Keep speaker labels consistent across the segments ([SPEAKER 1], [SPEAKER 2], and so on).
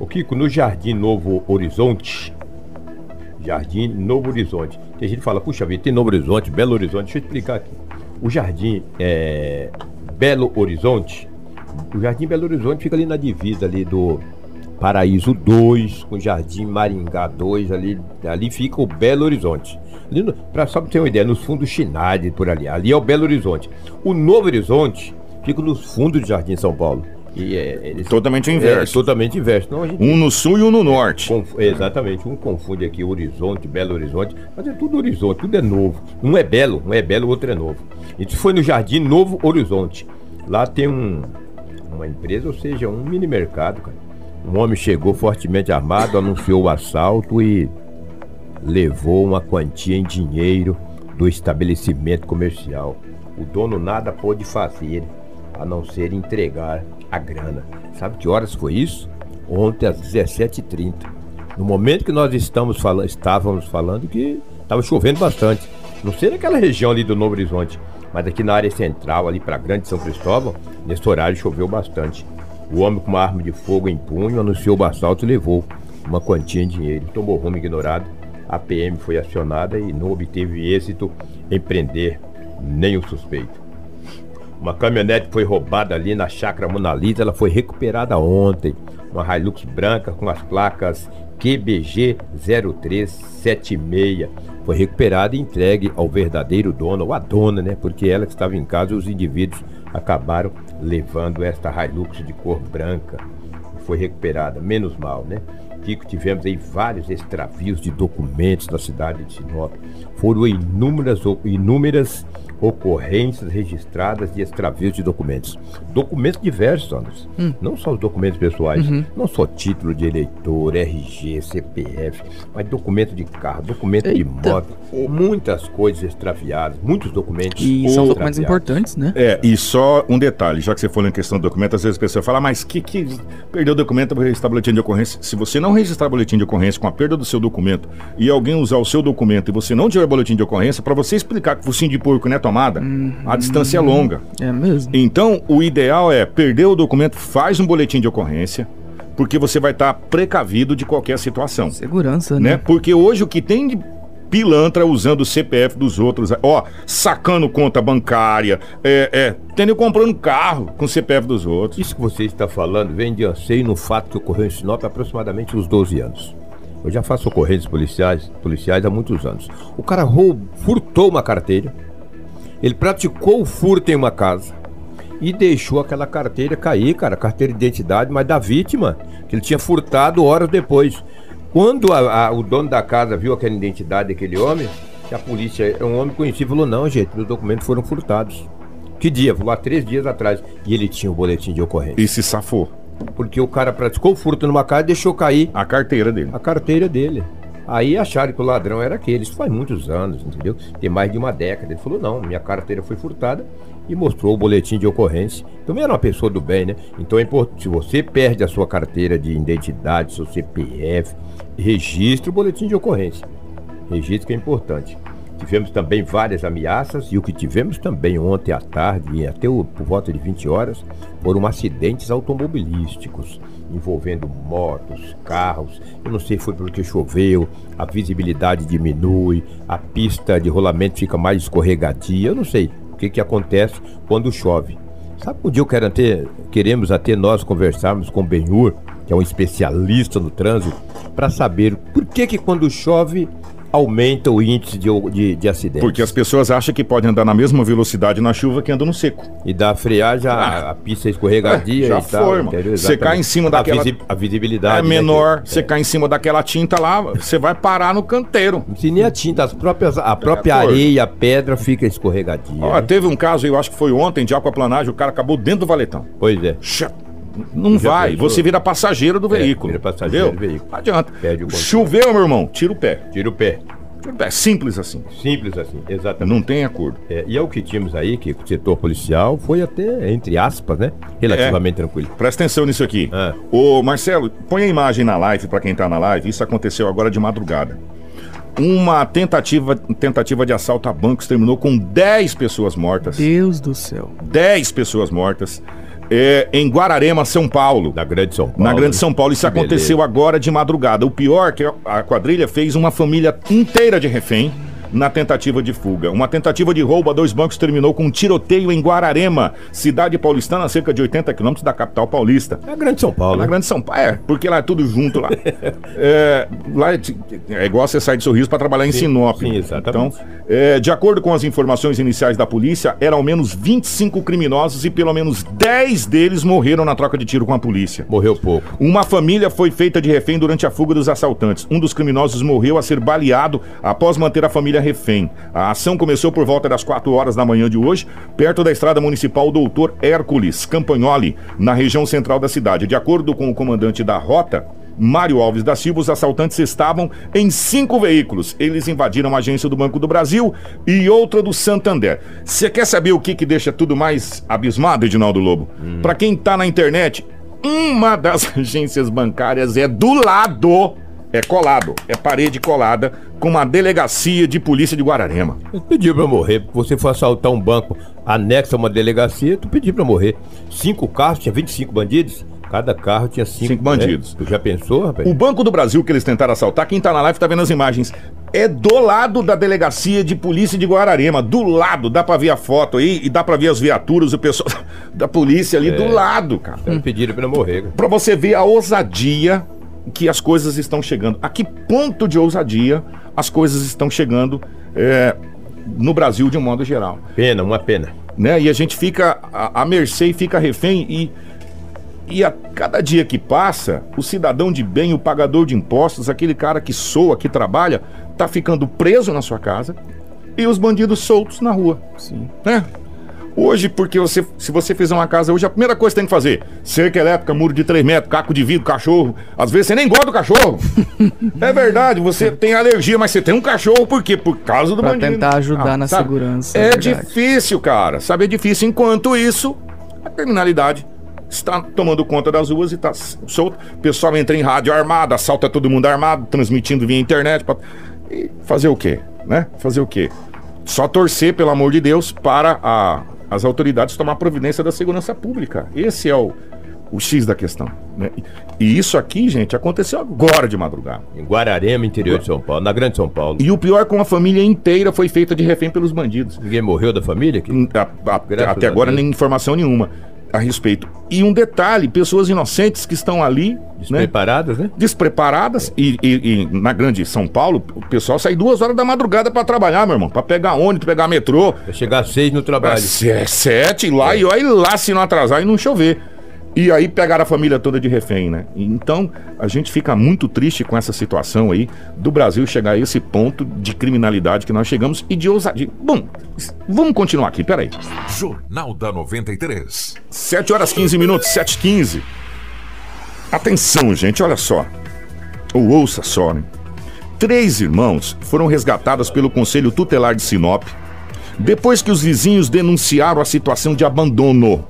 [SPEAKER 1] O Kiko, no Jardim Novo Horizonte, Jardim Novo Horizonte, tem gente que fala, puxa vida, tem Novo Horizonte, Belo Horizonte, deixa eu explicar aqui. O Jardim é, Belo Horizonte, o Jardim Belo Horizonte fica ali na divisa ali do Paraíso 2, com Jardim Maringá 2, ali, ali fica o Belo Horizonte. Para só pra ter uma ideia, nos fundos Chinade, por ali. Ali é o Belo Horizonte. O Novo Horizonte fica nos fundos do Jardim São Paulo.
[SPEAKER 2] E é, totalmente inverso.
[SPEAKER 1] É, totalmente inverso. Não,
[SPEAKER 2] gente, um no sul e um no norte.
[SPEAKER 1] Conf, exatamente. Um confunde aqui Horizonte, Belo Horizonte, mas é tudo Horizonte, tudo é novo. Um é belo, um é belo, o outro é novo. Isso foi no Jardim Novo Horizonte. Lá tem um, uma empresa, ou seja, um mini mercado, cara. Um homem chegou fortemente armado, anunciou o assalto e levou uma quantia em dinheiro do estabelecimento comercial. O dono nada pôde fazer a não ser entregar a grana. Sabe que horas foi isso? Ontem às 17h30. No momento que nós estamos falando, estávamos falando que estava chovendo bastante. Não sei naquela região ali do Novo Horizonte, mas aqui na área central, ali para Grande São Cristóvão, nesse horário choveu bastante. O homem com uma arma de fogo em punho anunciou o assalto e levou uma quantia em dinheiro. Tomou rumo ignorado. A PM foi acionada e não obteve êxito em prender o suspeito. Uma caminhonete foi roubada ali na chácara Monalita, ela foi recuperada ontem. Uma Hilux branca com as placas QBG 0376. Foi recuperada e entregue ao verdadeiro dono, ou a dona, né? Porque ela que estava em casa os indivíduos acabaram levando esta Hilux de cor branca. Foi recuperada, menos mal, né? Kiko, tivemos aí vários extravios de documentos na cidade de Sinop. Foram inúmeras, inúmeras ocorrências registradas de extravios de documentos. Documentos diversos, Anderson. Hum. Não só os documentos pessoais, uhum. não só título de eleitor, RG, CPF, mas documento de carro, documento Eita. de moto, muitas coisas extraviadas, muitos documentos.
[SPEAKER 3] E são documentos importantes, né?
[SPEAKER 2] É, e só um detalhe, já que você falou em questão do documento, às vezes a pessoa fala, mas que, que perdeu o documento para registrar boletim de ocorrência? Se você não registrar boletim de ocorrência com a perda do seu documento e alguém usar o seu documento e você não tiver boletim de ocorrência, para você explicar que o focinho de porco não é tomada, uhum. a distância é longa.
[SPEAKER 3] É mesmo.
[SPEAKER 2] Então, o ideal é perder o documento, faz um boletim de ocorrência, porque você vai estar precavido de qualquer situação.
[SPEAKER 3] Segurança, né? né?
[SPEAKER 2] Porque hoje o que tem de pilantra usando o CPF dos outros, ó, sacando conta bancária, é, é, tendo comprando carro com o CPF dos outros.
[SPEAKER 1] Isso que você está falando vem de anseio no fato que ocorreu em Sinop há aproximadamente uns 12 anos. Eu já faço ocorrências policiais, policiais há muitos anos. O cara roubou, furtou uma carteira, ele praticou o furto em uma casa e deixou aquela carteira cair, cara, carteira de identidade, mas da vítima, que ele tinha furtado horas depois. Quando a, a, o dono da casa viu aquela identidade daquele homem, a polícia é um homem conhecido, falou: Não, gente, meus documentos foram furtados. Que dia? Falou há três dias atrás. E ele tinha o boletim de ocorrência.
[SPEAKER 2] E se safou.
[SPEAKER 1] Porque o cara praticou o furto numa casa e deixou cair.
[SPEAKER 2] A carteira dele.
[SPEAKER 1] A carteira dele. Aí acharam que o ladrão era aquele. Isso faz muitos anos, entendeu? Tem mais de uma década. Ele falou: não, minha carteira foi furtada e mostrou o boletim de ocorrência. Também era uma pessoa do bem, né? Então é importante. Se você perde a sua carteira de identidade, seu CPF, registre o boletim de ocorrência. Registro que é importante. Tivemos também várias ameaças e o que tivemos também ontem à tarde, até o, por volta de 20 horas, foram acidentes automobilísticos envolvendo motos, carros. Eu não sei se foi porque choveu, a visibilidade diminui, a pista de rolamento fica mais escorregadia. Eu não sei o que, que acontece quando chove. Sabe um dia eu quero ter, queremos até nós conversarmos com o Benhur, que é um especialista no trânsito, para saber por que que quando chove aumenta o índice de, de, de, acidentes.
[SPEAKER 2] Porque as pessoas acham que podem andar na mesma velocidade na chuva que andam no seco.
[SPEAKER 1] E da freagem, a, a pista é escorregadia é,
[SPEAKER 2] já e foi, tal. Você cai em cima daquela...
[SPEAKER 1] A, visi, a visibilidade...
[SPEAKER 2] É menor, você é. cai em cima daquela tinta lá, você vai parar no canteiro.
[SPEAKER 1] Se nem a tinta, as próprias, a própria é, areia, a pedra fica escorregadia.
[SPEAKER 2] Ó, teve um caso, eu acho que foi ontem, de aquaplanagem, o cara acabou dentro do valetão.
[SPEAKER 1] Pois é.
[SPEAKER 2] Não Já vai, pensou? você vira passageiro do é, veículo.
[SPEAKER 1] Vira passageiro do veículo.
[SPEAKER 2] Não adianta. Choveu, meu irmão, tira o pé.
[SPEAKER 1] Tira o pé.
[SPEAKER 2] É simples assim.
[SPEAKER 1] Simples assim, exatamente.
[SPEAKER 2] Não tem acordo.
[SPEAKER 1] É, e é o que tínhamos aí, que o setor policial foi até, entre aspas, né? Relativamente é. tranquilo.
[SPEAKER 2] Presta atenção nisso aqui. Ah. Ô, Marcelo, põe a imagem na live para quem tá na live. Isso aconteceu agora de madrugada. Uma tentativa, tentativa de assalto a bancos terminou com 10 pessoas mortas.
[SPEAKER 3] Deus do céu.
[SPEAKER 2] 10 pessoas mortas. É, em Guararema, São Paulo.
[SPEAKER 1] Na Grande São Paulo.
[SPEAKER 2] Na Grande São Paulo. Isso aconteceu
[SPEAKER 1] beleza.
[SPEAKER 2] agora de madrugada. O pior é que a quadrilha fez uma família inteira de refém na tentativa de fuga. Uma tentativa de roubo a dois bancos terminou com um tiroteio em Guararema, cidade paulistana, a cerca de 80 quilômetros da capital paulista.
[SPEAKER 1] Na Grande São Paulo.
[SPEAKER 2] Na
[SPEAKER 1] né?
[SPEAKER 2] Grande São Paulo, é, porque lá é tudo junto lá. é, lá é, é igual você sair de Sorriso para trabalhar em
[SPEAKER 1] Sim,
[SPEAKER 2] Sinop.
[SPEAKER 1] sim, exatamente.
[SPEAKER 2] Então, é, de acordo com as informações iniciais da polícia, eram ao menos 25 criminosos e pelo menos 10 deles morreram na troca de tiro com a polícia.
[SPEAKER 1] Morreu pouco.
[SPEAKER 2] Uma família foi feita de refém durante a fuga dos assaltantes. Um dos criminosos morreu a ser baleado após manter a família refém. A ação começou por volta das 4 horas da manhã de hoje, perto da estrada municipal Doutor Hércules Campagnoli, na região central da cidade. De acordo com o comandante da rota, Mário Alves da Silva, os assaltantes estavam em cinco veículos. Eles invadiram a agência do Banco do Brasil e outra do Santander. Você quer saber o que, que deixa tudo mais abismado, Edinaldo Lobo? Pra quem tá na internet, uma das agências bancárias é do lado, é colado, é parede colada com uma delegacia de polícia de Guararema.
[SPEAKER 1] Tu pediu pra morrer. Você foi assaltar um banco anexo a uma delegacia, tu pediu pra morrer. Cinco carros, tinha 25 bandidos. Cada carro tinha cinco,
[SPEAKER 2] Cinco bandidos.
[SPEAKER 1] né? Tu já pensou, rapaz?
[SPEAKER 2] O Banco do Brasil que eles tentaram assaltar, quem tá na live tá vendo as imagens. É do lado da delegacia de polícia de Guararema, do lado, dá pra ver a foto aí e dá pra ver as viaturas, o pessoal da polícia ali do lado, cara.
[SPEAKER 1] Então pediram pra morrer. cara.
[SPEAKER 2] Pra você ver a ousadia que as coisas estão chegando. A que ponto de ousadia as coisas estão chegando é, no Brasil de um modo geral.
[SPEAKER 1] Pena, uma pena.
[SPEAKER 2] Né? E a gente fica à, mercê e fica refém e. E a cada dia que passa, o cidadão de bem, o pagador de impostos, aquele cara que soa, que trabalha, tá ficando preso na sua casa e os bandidos soltos na rua.
[SPEAKER 3] Sim.
[SPEAKER 2] Né? Hoje, porque você, se você fizer uma casa hoje, a primeira coisa que tem que fazer: cerca elétrica, muro de 3 metros, caco de vidro, cachorro. Às vezes você nem gosta do cachorro. é verdade, você tem alergia, mas você tem um cachorro por quê? Por causa do
[SPEAKER 3] Pra
[SPEAKER 2] bandido.
[SPEAKER 3] tentar ajudar na
[SPEAKER 2] sabe?
[SPEAKER 3] segurança,
[SPEAKER 2] É,
[SPEAKER 3] é
[SPEAKER 2] difícil, cara. Sabe, é difícil. Enquanto isso, a criminalidade está tomando conta das ruas e está solto. O pessoal entra em rádio armado, assalta todo mundo armado, transmitindo via internet. pra- E fazer o quê? Né? Fazer o quê? Só torcer, pelo amor de Deus, para a- as autoridades tomar providência da segurança pública. Esse é o, o X da questão. né? E isso aqui, gente, aconteceu agora de madrugada.
[SPEAKER 1] Em Guararema, interior de São Paulo, na Grande São Paulo.
[SPEAKER 2] E o pior é que uma família inteira foi feita de refém pelos bandidos.
[SPEAKER 1] Ninguém morreu da família aqui?
[SPEAKER 2] Hum, a- a- até agora nem informação nenhuma a respeito. E um detalhe, pessoas inocentes que estão ali, né,
[SPEAKER 1] Despreparadas, né?
[SPEAKER 2] despreparadas, e, e- e na grande São Paulo, o pessoal sai duas horas da madrugada pra trabalhar, meu irmão, Pra pegar ônibus, pegar metrô,
[SPEAKER 1] Vai chegar às seis no trabalho.
[SPEAKER 2] é, sete lá e olha lá se não atrasar e não chover. E aí pegaram a família toda de refém, né? Então a gente fica muito triste com essa situação aí do Brasil chegar a esse ponto de criminalidade que nós chegamos e de ousadia. Bom, vamos continuar aqui, peraí.
[SPEAKER 4] Jornal da 93.
[SPEAKER 2] 7 horas 15 minutos, 7 h 15. Atenção, gente, olha só. Ou ouça só, né? Três irmãos foram resgatados pelo Conselho Tutelar de Sinop depois que os vizinhos denunciaram a situação de abandono.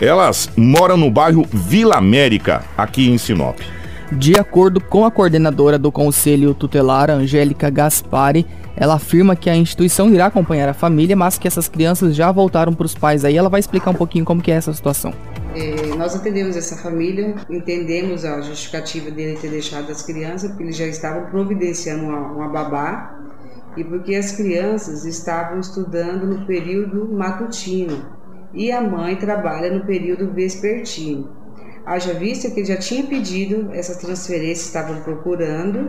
[SPEAKER 2] Elas moram no bairro Vila América, aqui em Sinop.
[SPEAKER 3] De acordo com a coordenadora do Conselho Tutelar, Angélica Gaspari, ela afirma que a instituição irá acompanhar a família, mas que essas crianças já voltaram para os pais. Aí ela vai explicar um pouquinho como que é essa situação.
[SPEAKER 5] É, nós atendemos essa família, entendemos a justificativa dele ter deixado as crianças, porque eles já estavam providenciando uma, uma babá e porque as crianças estavam estudando no período matutino e a mãe trabalha no período vespertino. Haja vista que já tinha pedido essas transferências, estavam procurando,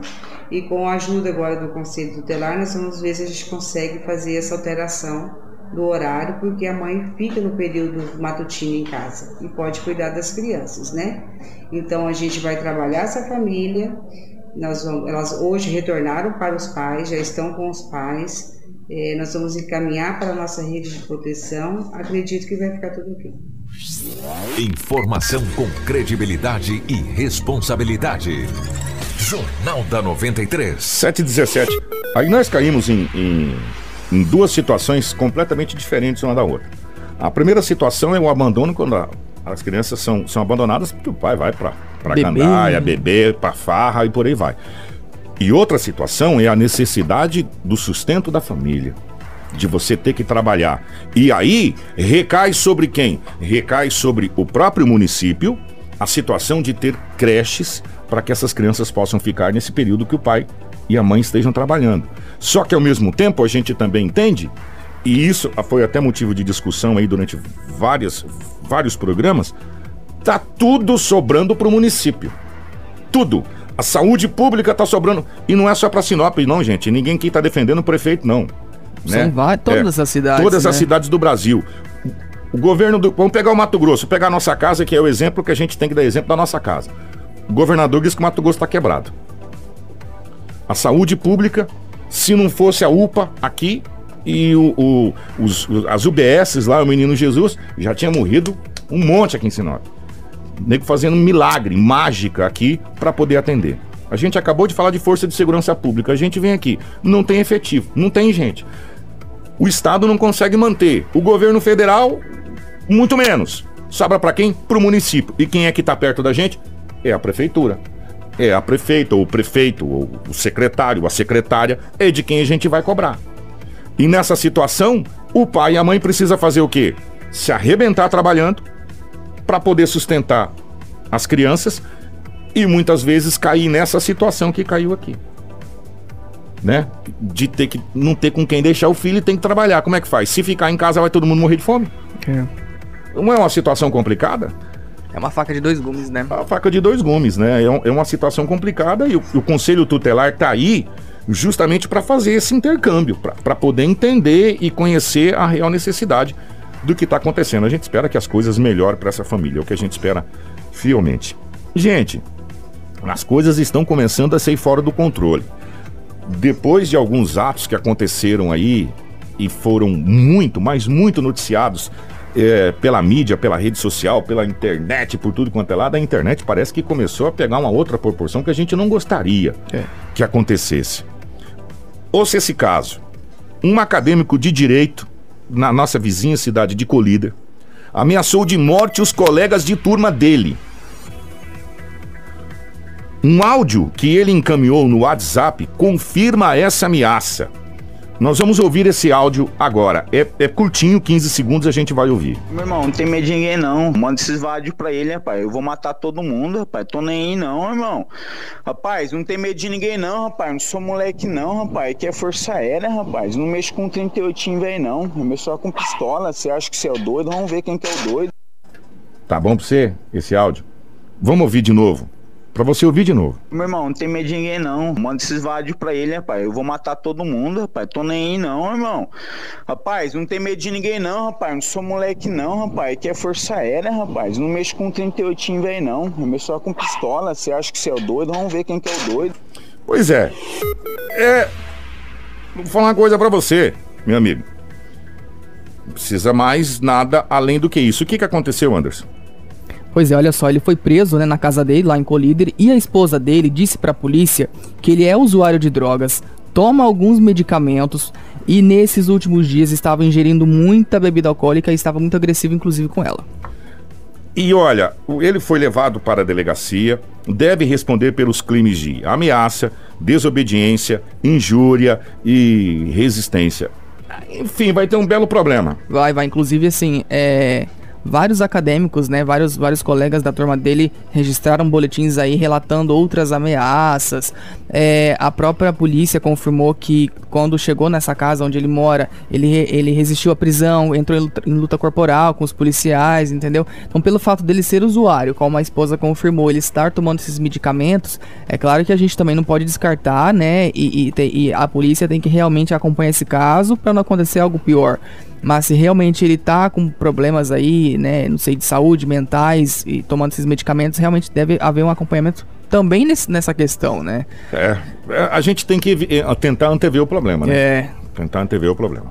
[SPEAKER 5] e com a ajuda agora do Conselho Tutelar, nós vamos ver se a gente consegue fazer essa alteração do horário, porque a mãe fica no período matutino em casa e pode cuidar das crianças, né? Então a gente vai trabalhar essa família, nós vamos, elas hoje retornaram para os pais, já estão com os pais, eh, nós vamos encaminhar para a nossa rede de proteção, acredito que vai ficar tudo ok.
[SPEAKER 4] Informação com credibilidade e responsabilidade. Jornal da 93.
[SPEAKER 2] 7 e 17. Aí nós caímos em, em, em duas situações completamente diferentes uma da outra. A primeira situação é o abandono quando a- as crianças são, são abandonadas porque o pai vai pra, pra
[SPEAKER 3] Beber.
[SPEAKER 2] gandaia, beber, pra farra e por aí vai. E outra situação é a necessidade do sustento da família. de você ter que trabalhar. E aí recai sobre quem? Recai sobre o próprio município a situação de ter creches para que essas crianças possam ficar nesse período que o pai e a mãe estejam trabalhando. Só que ao mesmo tempo a gente também entende, e isso foi até motivo de discussão aí durante várias, vários programas, tá tudo sobrando para o município. Tudo. A saúde pública tá sobrando. E não é só para Sinop, não, gente. Ninguém aqui tá defendendo o prefeito, não.
[SPEAKER 3] São
[SPEAKER 2] né?
[SPEAKER 3] várias, todas
[SPEAKER 2] É,
[SPEAKER 3] as cidades.
[SPEAKER 2] Todas as
[SPEAKER 3] né?
[SPEAKER 2] cidades do Brasil. O governo do. Vamos pegar o Mato Grosso, pegar a nossa casa, que é o exemplo que a gente tem que dar exemplo da nossa casa. O governador diz que o Mato Grosso está quebrado. A saúde pública, se não fosse a UPA aqui e o, o- os- as UBSs lá, o Menino Jesus, já tinha morrido um monte aqui em Sinop. Nego fazendo milagre, mágica aqui para poder atender. A gente acabou de falar de força de segurança pública. A gente vem aqui, não tem efetivo, não tem gente. O Estado não consegue manter. O governo federal, muito menos. Sobra para quem? Para o município. E quem é que está perto da gente? É a prefeitura. É a prefeita, ou o prefeito, ou o secretário, a secretária, é de quem a gente vai cobrar. E nessa situação, o pai e a mãe precisa fazer o quê? Se arrebentar trabalhando para poder sustentar as crianças e muitas vezes cair nessa situação que caiu aqui. Né? De ter que não ter com quem deixar o filho e tem que trabalhar. Como é que faz? Se ficar em casa, vai todo mundo morrer de fome?
[SPEAKER 3] É.
[SPEAKER 2] Não é uma situação complicada?
[SPEAKER 3] É uma faca de dois gumes, né?
[SPEAKER 2] A faca de dois gumes, né? É, um- é uma situação complicada e o, o Conselho Tutelar tá aí justamente para fazer esse intercâmbio, para poder entender e conhecer a real necessidade do que está acontecendo. A gente espera que as coisas melhorem para essa família, é o que a gente espera fielmente. Gente, as coisas estão começando a sair fora do controle. Depois de alguns atos que aconteceram aí e foram muito, mas muito noticiados é, pela mídia, pela rede social, pela internet, por tudo quanto é lado, a internet parece que começou a pegar uma outra proporção que a gente não gostaria
[SPEAKER 3] É.
[SPEAKER 2] que acontecesse. Ouça esse caso. Um acadêmico de direito na nossa vizinha cidade de Colíder ameaçou de morte os colegas de turma dele. Um áudio que ele encaminhou no WhatsApp confirma essa ameaça. Nós vamos ouvir esse áudio agora. É, é curtinho, 15 segundos a gente vai ouvir.
[SPEAKER 6] Meu irmão, não tem medo de ninguém não. Manda esses vádios pra ele, rapaz. Eu vou matar todo mundo, rapaz. Tô nem aí não, irmão. Rapaz, não tem medo de ninguém não, rapaz. Não sou moleque não, rapaz. Aqui é força aérea, rapaz. Não mexo com 38 velho não. Eu mexo só com pistola. Você acha que você é o doido? Vamos ver quem que é o doido.
[SPEAKER 2] Tá bom pra você esse áudio? Vamos ouvir de novo. Pra você ouvir de novo.
[SPEAKER 6] Meu irmão, não tem medo de ninguém não. Manda esses vádios pra ele, rapaz. Eu vou matar todo mundo, rapaz. Tô nem aí não, irmão. Rapaz, não tem medo de ninguém não, rapaz. Não sou moleque não, rapaz. Aqui é força aérea, rapaz. Não mexo com 38 velho não. Eu mexo só com pistola. Você acha que você é o doido? Vamos ver quem que é o doido.
[SPEAKER 2] Pois é. É. Vou falar uma coisa pra você, meu amigo. Não precisa mais nada além do que isso. O que, que aconteceu, Anderson?
[SPEAKER 3] Pois é, olha só, ele foi preso né, na casa dele, lá em Colíder, e a esposa dele disse pra polícia que ele é usuário de drogas, toma alguns medicamentos e nesses últimos dias estava ingerindo muita bebida alcoólica e estava muito agressivo, inclusive, com ela.
[SPEAKER 2] E olha, ele foi levado para a delegacia, deve responder pelos crimes de ameaça, desobediência, injúria e resistência. Enfim, vai ter um belo problema.
[SPEAKER 3] Vai, vai. Inclusive, assim, é, vários acadêmicos, né, vários, vários colegas da turma dele registraram boletins aí relatando outras ameaças. É, a própria polícia confirmou que quando chegou nessa casa onde ele mora, ele, ele resistiu à prisão, entrou em luta, em luta corporal com os policiais, entendeu? Então, pelo fato dele ser usuário, como a esposa confirmou, ele estar tomando esses medicamentos, é claro que a gente também não pode descartar, né? E, e e a polícia tem que realmente acompanhar esse caso para não acontecer algo pior. Mas se realmente ele tá com problemas aí, né, não sei, de saúde, mentais e tomando esses medicamentos, realmente deve haver um acompanhamento também nesse- nessa questão, né?
[SPEAKER 2] É, é, a gente tem que eh, tentar antever o problema, né?
[SPEAKER 3] É.
[SPEAKER 2] Tentar antever o problema.